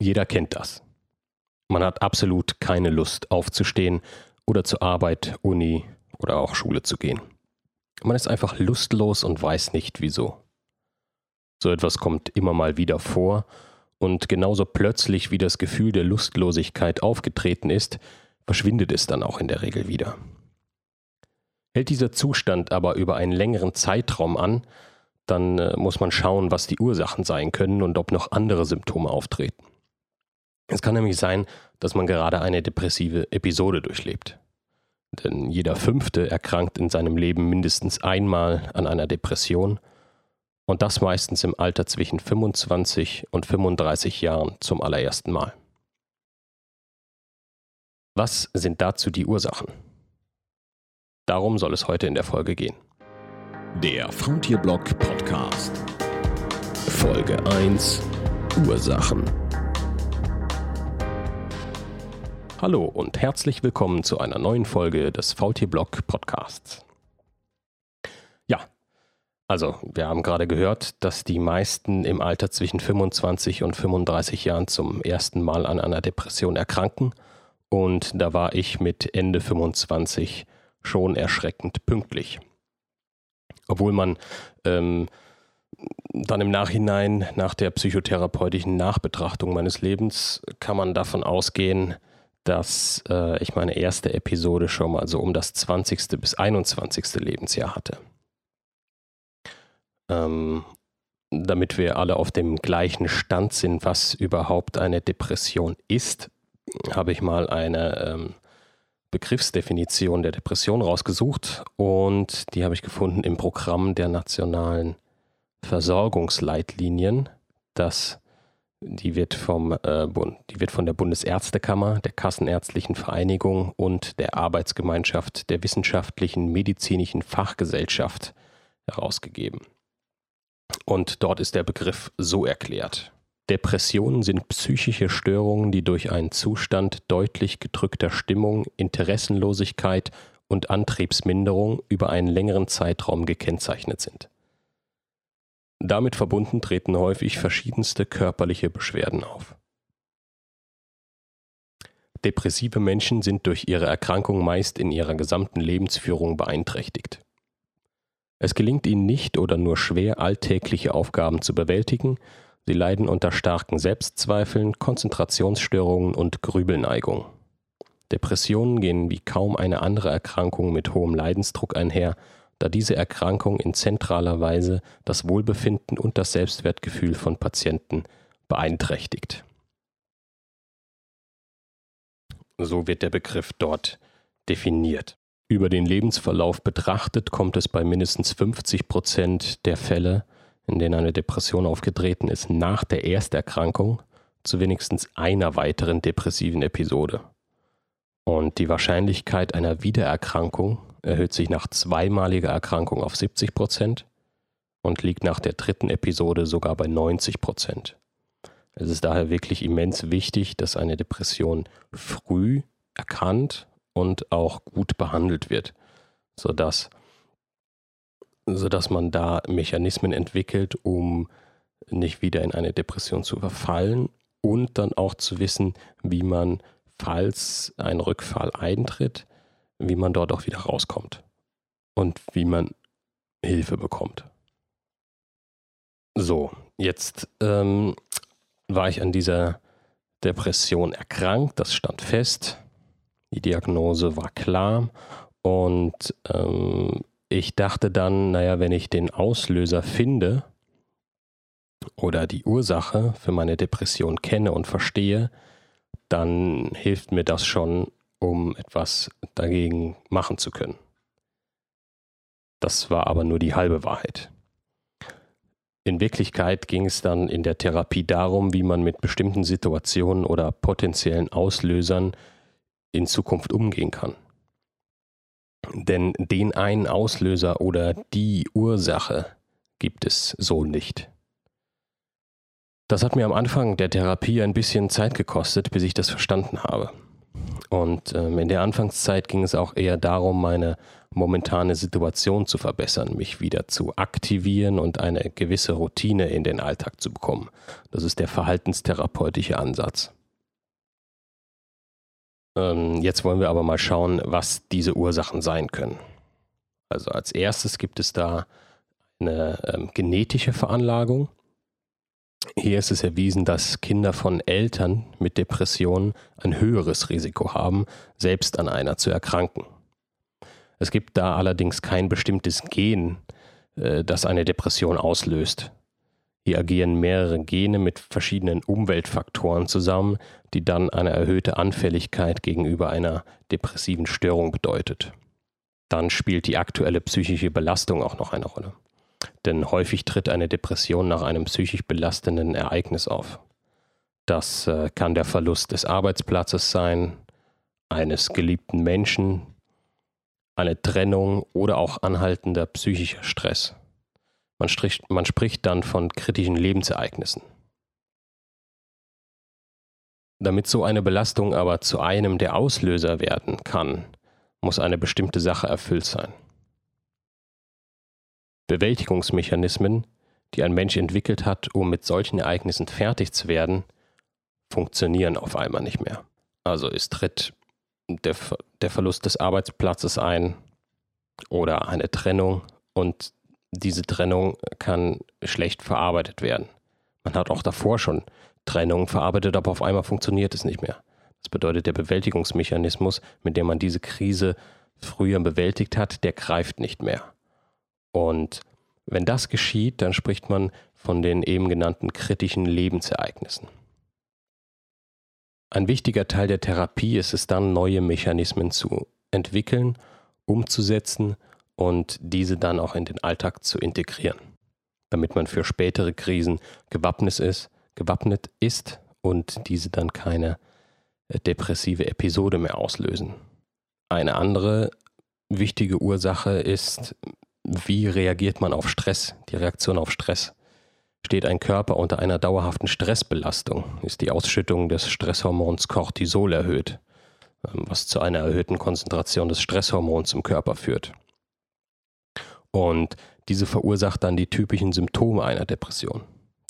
Jeder kennt das. Man hat absolut keine Lust aufzustehen oder zur Arbeit, Uni oder auch Schule zu gehen. Man ist einfach lustlos und weiß nicht wieso. So etwas kommt immer mal wieder vor und genauso plötzlich wie das Gefühl der Lustlosigkeit aufgetreten ist, verschwindet es dann auch in der Regel wieder. Hält dieser Zustand aber über einen längeren Zeitraum an, dann äh, muss man schauen, was die Ursachen sein können und ob noch andere Symptome auftreten. Es kann nämlich sein, dass man gerade eine depressive Episode durchlebt. Denn jeder Fünfte erkrankt in seinem Leben mindestens einmal an einer Depression und das meistens im Alter zwischen 25 und 35 Jahren zum allerersten Mal. Was sind dazu die Ursachen? Darum soll es heute in der Folge gehen. Der Frontierblock Podcast. Folge 1 Ursachen. Hallo und herzlich willkommen zu einer neuen Folge des Faultierblock Podcasts. Ja, also wir haben gerade gehört, dass die meisten im Alter zwischen 25 und 35 Jahren zum ersten Mal an einer Depression erkranken und da war ich mit Ende 25 schon erschreckend pünktlich. Obwohl man ähm, dann im Nachhinein, nach der psychotherapeutischen Nachbetrachtung meines Lebens, kann man davon ausgehen, dass äh, ich meine erste Episode schon mal so um das 20. bis 21. Lebensjahr hatte. Ähm, damit wir alle auf dem gleichen Stand sind, was überhaupt eine Depression ist, habe ich mal eine ähm, Begriffsdefinition der Depression rausgesucht und die habe ich gefunden im Programm der nationalen Versorgungsleitlinien, das die wird, vom, äh, die wird von der Bundesärztekammer, der Kassenärztlichen Vereinigung und der Arbeitsgemeinschaft der Wissenschaftlichen Medizinischen Fachgesellschaft herausgegeben. Und dort ist der Begriff so erklärt. Depressionen sind psychische Störungen, die durch einen Zustand deutlich gedrückter Stimmung, Interessenlosigkeit und Antriebsminderung über einen längeren Zeitraum gekennzeichnet sind. Damit verbunden treten häufig verschiedenste körperliche Beschwerden auf. Depressive Menschen sind durch ihre Erkrankung meist in ihrer gesamten Lebensführung beeinträchtigt. Es gelingt ihnen nicht oder nur schwer, alltägliche Aufgaben zu bewältigen, sie leiden unter starken Selbstzweifeln, Konzentrationsstörungen und Grübelneigung. Depressionen gehen wie kaum eine andere Erkrankung mit hohem Leidensdruck einher da diese Erkrankung in zentraler Weise das Wohlbefinden und das Selbstwertgefühl von Patienten beeinträchtigt. So wird der Begriff dort definiert. Über den Lebensverlauf betrachtet kommt es bei mindestens 50 Prozent der Fälle, in denen eine Depression aufgetreten ist, nach der Ersterkrankung zu wenigstens einer weiteren depressiven Episode. Und die Wahrscheinlichkeit einer Wiedererkrankung erhöht sich nach zweimaliger Erkrankung auf 70 Prozent und liegt nach der dritten Episode sogar bei 90 Prozent. Es ist daher wirklich immens wichtig, dass eine Depression früh erkannt und auch gut behandelt wird, sodass, sodass man da Mechanismen entwickelt, um nicht wieder in eine Depression zu verfallen und dann auch zu wissen, wie man, falls ein Rückfall eintritt, wie man dort auch wieder rauskommt und wie man Hilfe bekommt. So, jetzt ähm, war ich an dieser Depression erkrankt, das stand fest, die Diagnose war klar und ähm, ich dachte dann, naja, wenn ich den Auslöser finde oder die Ursache für meine Depression kenne und verstehe, dann hilft mir das schon, um etwas dagegen machen zu können. Das war aber nur die halbe Wahrheit. In Wirklichkeit ging es dann in der Therapie darum, wie man mit bestimmten Situationen oder potenziellen Auslösern in Zukunft umgehen kann. Denn den einen Auslöser oder die Ursache gibt es so nicht. Das hat mir am Anfang der Therapie ein bisschen Zeit gekostet, bis ich das verstanden habe. Und ähm, in der Anfangszeit ging es auch eher darum, meine momentane Situation zu verbessern, mich wieder zu aktivieren und eine gewisse Routine in den Alltag zu bekommen. Das ist der verhaltenstherapeutische Ansatz. Ähm, jetzt wollen wir aber mal schauen, was diese Ursachen sein können. Also als erstes gibt es da eine ähm, genetische Veranlagung. Hier ist es erwiesen, dass Kinder von Eltern mit Depressionen ein höheres Risiko haben, selbst an einer zu erkranken. Es gibt da allerdings kein bestimmtes Gen, äh, das eine Depression auslöst. Hier agieren mehrere Gene mit verschiedenen Umweltfaktoren zusammen, die dann eine erhöhte Anfälligkeit gegenüber einer depressiven Störung bedeutet. Dann spielt die aktuelle psychische Belastung auch noch eine Rolle. Denn häufig tritt eine Depression nach einem psychisch belastenden Ereignis auf. Das äh, kann der Verlust des Arbeitsplatzes sein, eines geliebten Menschen, eine Trennung oder auch anhaltender psychischer Stress. Man, stricht, man spricht dann von kritischen Lebensereignissen. Damit so eine Belastung aber zu einem der Auslöser werden kann, muss eine bestimmte Sache erfüllt sein. Bewältigungsmechanismen, die ein Mensch entwickelt hat, um mit solchen Ereignissen fertig zu werden, funktionieren auf einmal nicht mehr. Also es tritt der, der Verlust des Arbeitsplatzes ein oder eine Trennung und diese Trennung kann schlecht verarbeitet werden. Man hat auch davor schon Trennung verarbeitet, aber auf einmal funktioniert es nicht mehr. Das bedeutet, der Bewältigungsmechanismus, mit dem man diese Krise früher bewältigt hat, der greift nicht mehr. Und wenn das geschieht, dann spricht man von den eben genannten kritischen Lebensereignissen. Ein wichtiger Teil der Therapie ist es dann, neue Mechanismen zu entwickeln, umzusetzen und diese dann auch in den Alltag zu integrieren, damit man für spätere Krisen gewappnet ist, gewappnet ist und diese dann keine äh, depressive Episode mehr auslösen. Eine andere wichtige Ursache ist, wie reagiert man auf Stress, die Reaktion auf Stress. Steht ein Körper unter einer dauerhaften Stressbelastung, ist die Ausschüttung des Stresshormons Cortisol erhöht, ähm, was zu einer erhöhten Konzentration des Stresshormons im Körper führt. Und diese verursacht dann die typischen Symptome einer Depression.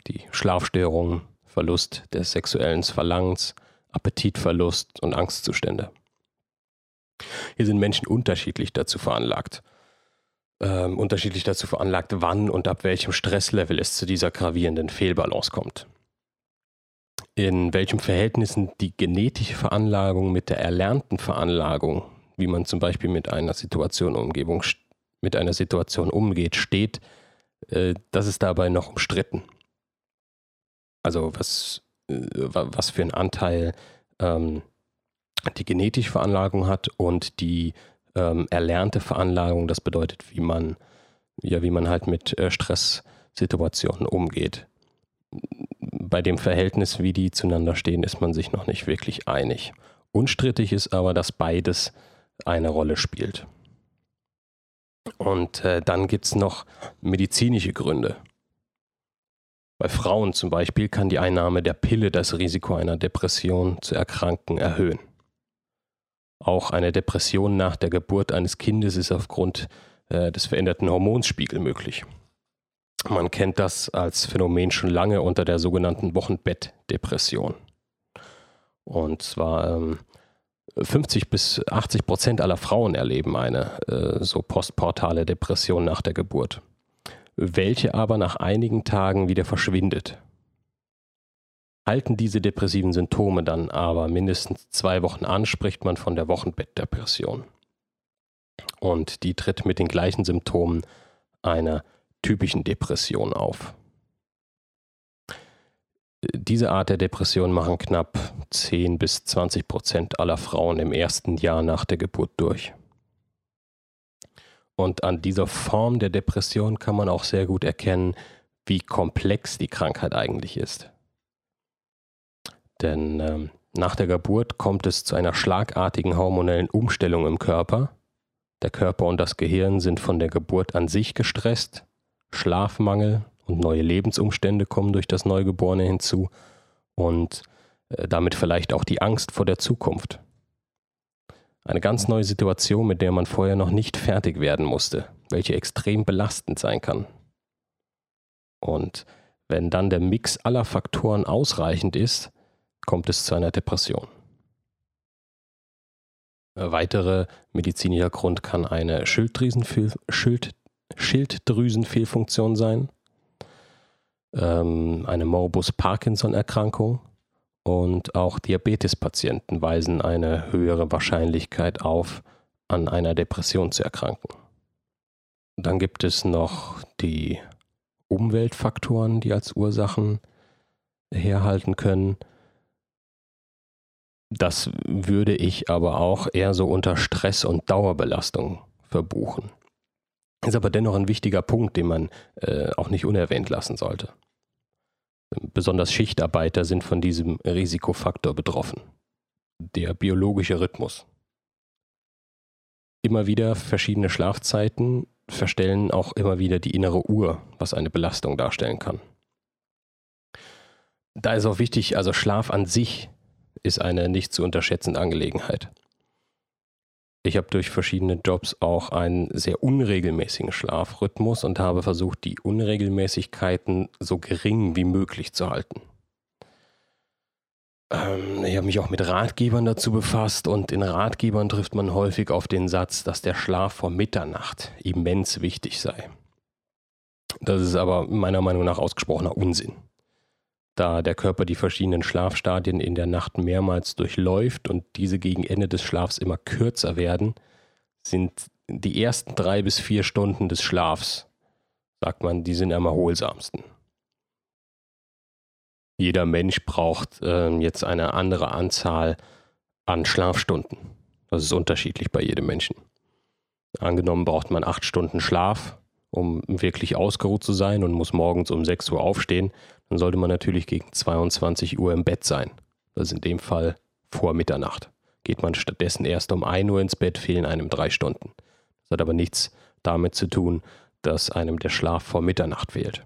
Die Schlafstörungen, Verlust des sexuellen Verlangens, Appetitverlust und Angstzustände. Hier sind Menschen unterschiedlich dazu veranlagt. Ähm, unterschiedlich dazu veranlagt, wann und ab welchem Stresslevel es zu dieser gravierenden Fehlbalance kommt. In welchem Verhältnissen die genetische Veranlagung mit der erlernten Veranlagung, wie man zum Beispiel mit einer Situation Umgebung mit einer Situation umgeht, steht, äh, das ist dabei noch umstritten. Also was, äh, was für einen Anteil ähm, die genetische Veranlagung hat und die ähm, erlernte Veranlagung, das bedeutet, wie man, ja, wie man halt mit äh, Stresssituationen umgeht. Bei dem Verhältnis, wie die zueinander stehen, ist man sich noch nicht wirklich einig. Unstrittig ist aber, dass beides eine Rolle spielt. Und äh, dann gibt es noch medizinische Gründe. Bei Frauen zum Beispiel kann die Einnahme der Pille das Risiko einer Depression zu erkranken erhöhen. Auch eine Depression nach der Geburt eines Kindes ist aufgrund äh, des veränderten Hormonspiegels möglich. Man kennt das als Phänomen schon lange unter der sogenannten Wochenbettdepression. Und zwar ähm, 50 bis 80 Prozent aller Frauen erleben eine äh, so postportale Depression nach der Geburt, welche aber nach einigen Tagen wieder verschwindet. Halten diese depressiven Symptome dann aber mindestens zwei Wochen an, spricht man von der Wochenbettdepression. Und die tritt mit den gleichen Symptomen einer typischen Depression auf. Diese Art der Depression machen knapp 10 bis 20 Prozent aller Frauen im ersten Jahr nach der Geburt durch. Und an dieser Form der Depression kann man auch sehr gut erkennen, wie komplex die Krankheit eigentlich ist. Denn ähm, nach der Geburt kommt es zu einer schlagartigen hormonellen Umstellung im Körper. Der Körper und das Gehirn sind von der Geburt an sich gestresst. Schlafmangel, und neue Lebensumstände kommen durch das Neugeborene hinzu und äh, damit vielleicht auch die Angst vor der Zukunft. Eine ganz neue Situation, mit der man vorher noch nicht fertig werden musste, welche extrem belastend sein kann. Und wenn dann der Mix aller Faktoren ausreichend ist, kommt es zu einer Depression. Ein weiterer medizinischer Grund kann eine Schilddrüsenfehl Schild Schilddrüsenfehlfunktion sein, ähm, eine Morbus-Parkinson-Erkrankung und auch Diabetespatienten weisen eine höhere Wahrscheinlichkeit auf, an einer Depression zu erkranken. Dann gibt es noch die Umweltfaktoren, die als Ursachen herhalten können. Das würde ich aber auch eher so unter Stress und Dauerbelastung verbuchen. Ist aber dennoch ein wichtiger Punkt, den man äh, auch nicht unerwähnt lassen sollte. Besonders Schichtarbeiter sind von diesem Risikofaktor betroffen. Der biologische Rhythmus. Immer wieder verschiedene Schlafzeiten verstellen auch immer wieder die innere Uhr, was eine Belastung darstellen kann. Da ist auch wichtig, also Schlaf an sich ist eine nicht zu unterschätzende Angelegenheit. Ich habe durch verschiedene Jobs auch einen sehr unregelmäßigen Schlafrhythmus und habe versucht, die Unregelmäßigkeiten so gering wie möglich zu halten. Ähm, ich habe mich auch mit Ratgebern dazu befasst und in Ratgebern trifft man häufig auf den Satz, dass der Schlaf vor Mitternacht immens wichtig sei. Das ist aber meiner Meinung nach ausgesprochener Unsinn da der Körper die verschiedenen Schlafstadien in der Nacht mehrmals durchläuft und diese gegen Ende des Schlafs immer kürzer werden, sind die ersten drei bis vier Stunden des Schlafs, sagt man, die sind am erholsamsten. Jeder Mensch braucht äh, jetzt eine andere Anzahl an Schlafstunden. Das ist unterschiedlich bei jedem Menschen. Angenommen braucht man acht Stunden Schlaf, um wirklich ausgeruht zu sein und muss morgens um 6 Uhr aufstehen, dann sollte man natürlich gegen 22 Uhr im Bett sein. Das ist in dem Fall vor Mitternacht. Geht man stattdessen erst um 1 Uhr ins Bett, fehlen einem drei Stunden. Das hat aber nichts damit zu tun, dass einem der Schlaf vor Mitternacht fehlt.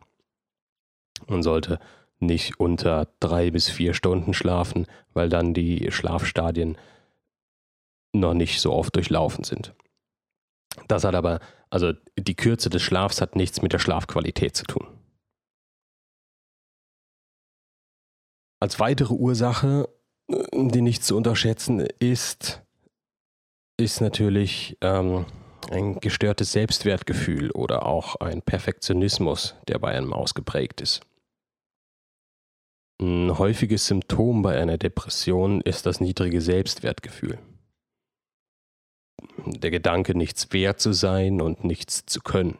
Man sollte nicht unter drei bis vier Stunden schlafen, weil dann die Schlafstadien noch nicht so oft durchlaufen sind. Das hat aber, also die Kürze des Schlafs hat nichts mit der Schlafqualität zu tun. Als weitere Ursache, die nicht zu unterschätzen ist, ist natürlich ähm, ein gestörtes Selbstwertgefühl oder auch ein Perfektionismus, der bei einem ausgeprägt ist. Ein häufiges Symptom bei einer Depression ist das niedrige Selbstwertgefühl. Der Gedanke, nichts wert zu sein und nichts zu können.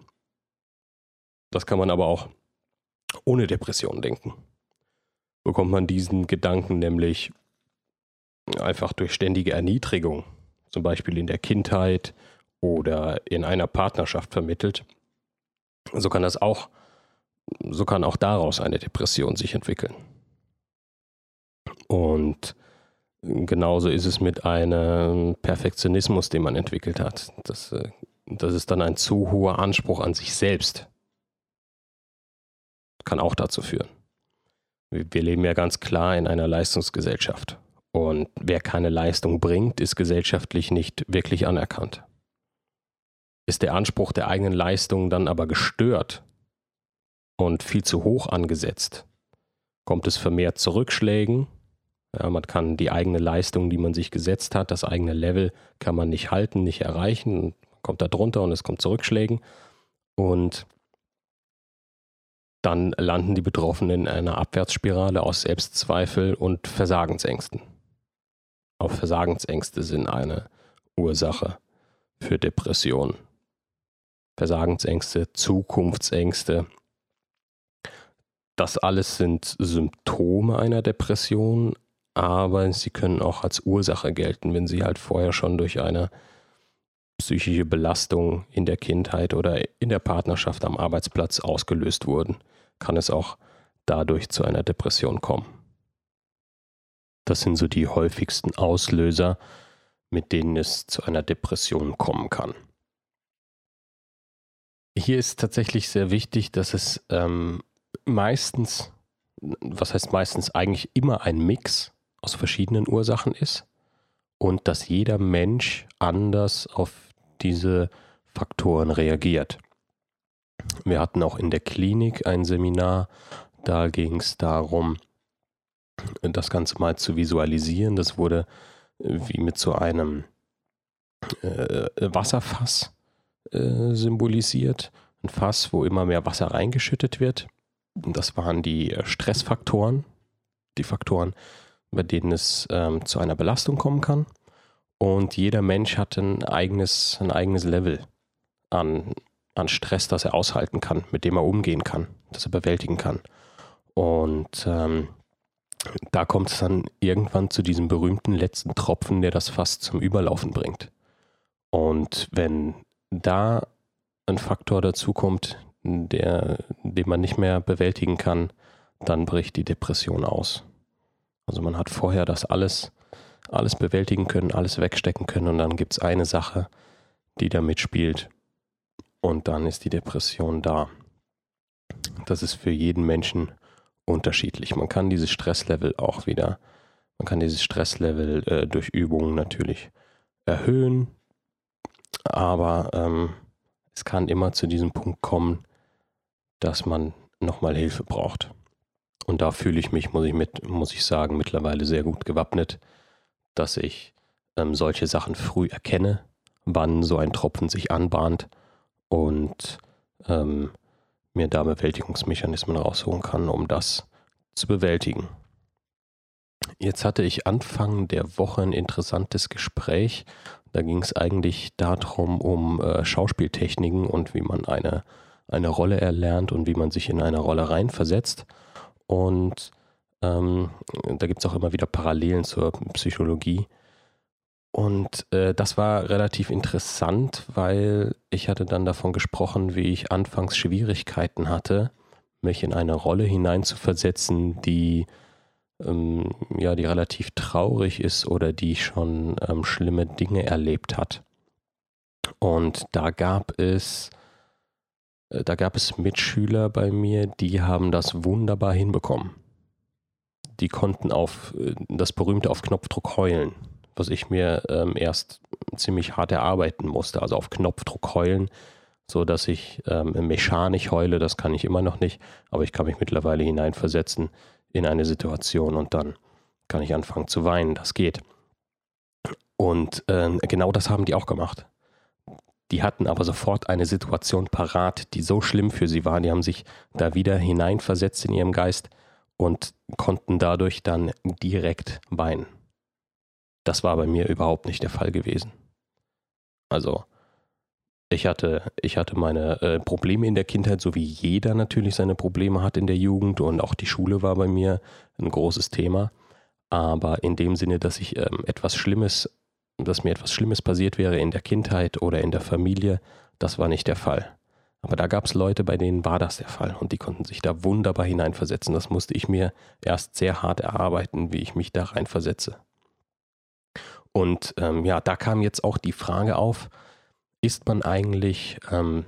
Das kann man aber auch ohne Depression denken bekommt man diesen Gedanken nämlich einfach durch ständige Erniedrigung, zum Beispiel in der Kindheit oder in einer Partnerschaft vermittelt. So kann das auch, so kann auch daraus eine Depression sich entwickeln. Und genauso ist es mit einem Perfektionismus, den man entwickelt hat. Das, das ist dann ein zu hoher Anspruch an sich selbst. Kann auch dazu führen. Wir leben ja ganz klar in einer Leistungsgesellschaft. Und wer keine Leistung bringt, ist gesellschaftlich nicht wirklich anerkannt. Ist der Anspruch der eigenen Leistung dann aber gestört und viel zu hoch angesetzt, kommt es vermehrt zu Rückschlägen. Ja, man kann die eigene Leistung, die man sich gesetzt hat, das eigene Level, kann man nicht halten, nicht erreichen, kommt da drunter und es kommt zu Rückschlägen. Und dann landen die Betroffenen in einer Abwärtsspirale aus Selbstzweifel und Versagensängsten. Auch Versagensängste sind eine Ursache für Depressionen. Versagensängste, Zukunftsängste, das alles sind Symptome einer Depression, aber sie können auch als Ursache gelten, wenn sie halt vorher schon durch eine psychische Belastung in der Kindheit oder in der Partnerschaft am Arbeitsplatz ausgelöst wurden kann es auch dadurch zu einer Depression kommen. Das sind so die häufigsten Auslöser, mit denen es zu einer Depression kommen kann. Hier ist tatsächlich sehr wichtig, dass es ähm, meistens, was heißt meistens eigentlich immer ein Mix aus verschiedenen Ursachen ist und dass jeder Mensch anders auf diese Faktoren reagiert. Wir hatten auch in der Klinik ein Seminar, da ging es darum, das Ganze mal zu visualisieren. Das wurde äh, wie mit so einem äh, Wasserfass äh, symbolisiert. Ein Fass, wo immer mehr Wasser reingeschüttet wird. Das waren die äh, Stressfaktoren, die Faktoren, bei denen es ähm, zu einer Belastung kommen kann. Und jeder Mensch hat ein eigenes, ein eigenes Level an, an Stress, das er aushalten kann, mit dem er umgehen kann, das er bewältigen kann. Und ähm, da kommt es dann irgendwann zu diesem berühmten letzten Tropfen, der das Fass zum Überlaufen bringt. Und wenn da ein Faktor dazukommt, der, den man nicht mehr bewältigen kann, dann bricht die Depression aus. Also man hat vorher das alles, alles bewältigen können, alles wegstecken können und dann gibt es eine Sache, die da mitspielt und dann ist die Depression da. Das ist für jeden Menschen unterschiedlich. Man kann dieses Stresslevel auch wieder, man kann dieses Stresslevel äh, durch Übungen natürlich erhöhen, aber ähm, es kann immer zu diesem Punkt kommen, dass man nochmal Hilfe braucht. Und da fühle ich mich, muss ich, mit, muss ich sagen, mittlerweile sehr gut gewappnet, dass ich ähm, solche Sachen früh erkenne, wann so ein Tropfen sich anbahnt und ähm, mir da Bewältigungsmechanismen rausholen kann, um das zu bewältigen. Jetzt hatte ich Anfang der Woche ein interessantes Gespräch. Da ging es eigentlich darum, um äh, Schauspieltechniken und wie man eine, eine Rolle erlernt und wie man sich in eine Rolle reinversetzt. Und ähm, da gibt es auch immer wieder Parallelen zur Psychologie. Und äh, das war relativ interessant, weil ich hatte dann davon gesprochen, wie ich anfangs Schwierigkeiten hatte, mich in eine Rolle hineinzuversetzen, die ähm, ja, die relativ traurig ist oder die schon ähm, schlimme Dinge erlebt hat. Und da gab es, da gab es Mitschüler bei mir, die haben das wunderbar hinbekommen. Die konnten auf äh, das berühmte auf Knopfdruck heulen was ich mir ähm, erst ziemlich hart erarbeiten musste. Also auf Knopfdruck heulen, so dass ich ähm, mechanisch heule, das kann ich immer noch nicht, aber ich kann mich mittlerweile hineinversetzen in eine Situation und dann kann ich anfangen zu weinen. Das geht. Und ähm, genau das haben die auch gemacht. Die hatten aber sofort eine Situation parat, die so schlimm für sie war. Die haben sich da wieder hineinversetzt in ihrem Geist und konnten dadurch dann direkt weinen. Das war bei mir überhaupt nicht der Fall gewesen. Also, ich hatte, ich hatte meine äh, Probleme in der Kindheit, so wie jeder natürlich seine Probleme hat in der Jugend und auch die Schule war bei mir ein großes Thema. Aber in dem Sinne, dass ich ähm, etwas Schlimmes, dass mir etwas Schlimmes passiert wäre in der Kindheit oder in der Familie, das war nicht der Fall. Aber da gab es Leute, bei denen war das der Fall und die konnten sich da wunderbar hineinversetzen. Das musste ich mir erst sehr hart erarbeiten, wie ich mich da reinversetze. Und ähm, ja, da kam jetzt auch die Frage auf, ist man eigentlich ähm,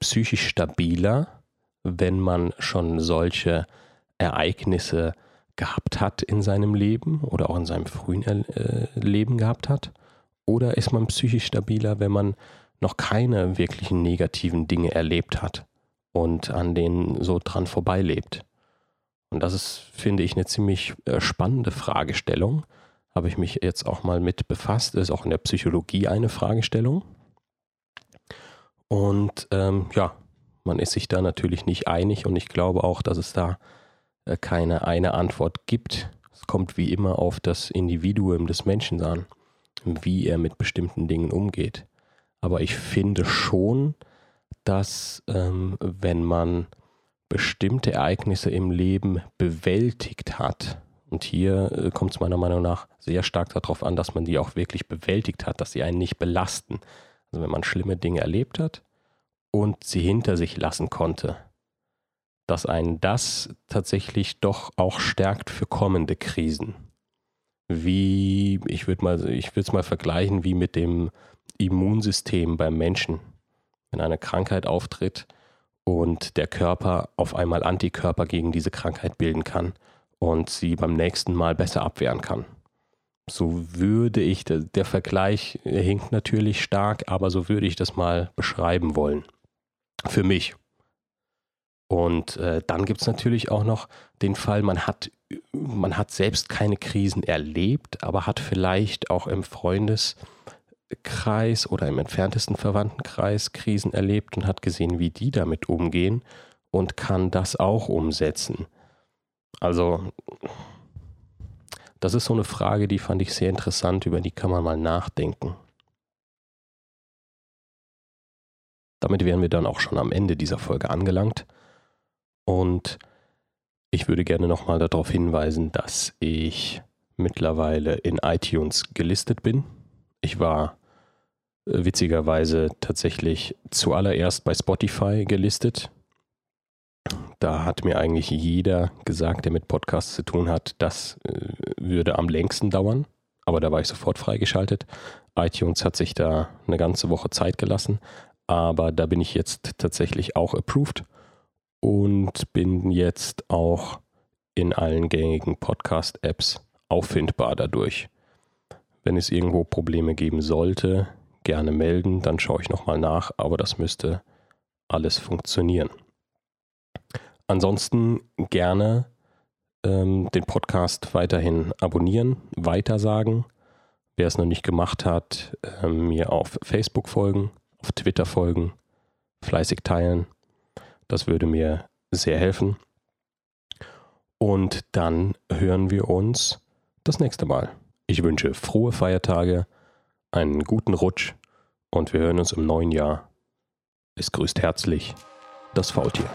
psychisch stabiler, wenn man schon solche Ereignisse gehabt hat in seinem Leben oder auch in seinem frühen äh, Leben gehabt hat? Oder ist man psychisch stabiler, wenn man noch keine wirklichen negativen Dinge erlebt hat und an denen so dran vorbeilebt? Und das ist, finde ich, eine ziemlich äh, spannende Fragestellung habe ich mich jetzt auch mal mit befasst. Ist auch in der Psychologie eine Fragestellung. Und ähm, ja, man ist sich da natürlich nicht einig und ich glaube auch, dass es da äh, keine eine Antwort gibt. Es kommt wie immer auf das Individuum des Menschen an, wie er mit bestimmten Dingen umgeht. Aber ich finde schon, dass ähm, wenn man bestimmte Ereignisse im Leben bewältigt hat, und hier äh, kommt es meiner Meinung nach sehr stark darauf an, dass man die auch wirklich bewältigt hat, dass sie einen nicht belasten. Also wenn man schlimme Dinge erlebt hat und sie hinter sich lassen konnte, dass einen das tatsächlich doch auch stärkt für kommende Krisen. Wie, ich würde mal, ich würde es mal vergleichen wie mit dem Immunsystem beim Menschen. Wenn eine Krankheit auftritt und der Körper auf einmal Antikörper gegen diese Krankheit bilden kann, und sie beim nächsten Mal besser abwehren kann. So würde ich, der Vergleich hinkt natürlich stark, aber so würde ich das mal beschreiben wollen. Für mich. Und äh, dann gibt es natürlich auch noch den Fall, man hat, man hat selbst keine Krisen erlebt, aber hat vielleicht auch im Freundeskreis oder im entferntesten Verwandtenkreis Krisen erlebt und hat gesehen, wie die damit umgehen und kann das auch umsetzen. Also, das ist so eine Frage, die fand ich sehr interessant, über die kann man mal nachdenken. Damit wären wir dann auch schon am Ende dieser Folge angelangt. Und ich würde gerne nochmal darauf hinweisen, dass ich mittlerweile in iTunes gelistet bin. Ich war äh, witzigerweise tatsächlich zuallererst bei Spotify gelistet. Da hat mir eigentlich jeder gesagt, der mit Podcasts zu tun hat, das äh, würde am längsten dauern. Aber da war ich sofort freigeschaltet. iTunes hat sich da eine ganze Woche Zeit gelassen. Aber da bin ich jetzt tatsächlich auch approved und bin jetzt auch in allen gängigen Podcast-Apps auffindbar dadurch. Wenn es irgendwo Probleme geben sollte, gerne melden, dann schaue ich nochmal nach, aber das müsste alles funktionieren. Ansonsten gerne ähm, den Podcast weiterhin abonnieren, weitersagen. Wer es noch nicht gemacht hat, äh, mir auf Facebook folgen, auf Twitter folgen, fleißig teilen das würde mir sehr helfen. Und dann hören wir uns das nächste Mal. Ich wünsche frohe Feiertage, einen guten Rutsch und wir hören uns im neuen Jahr. Es grüßt herzlich das Faultier.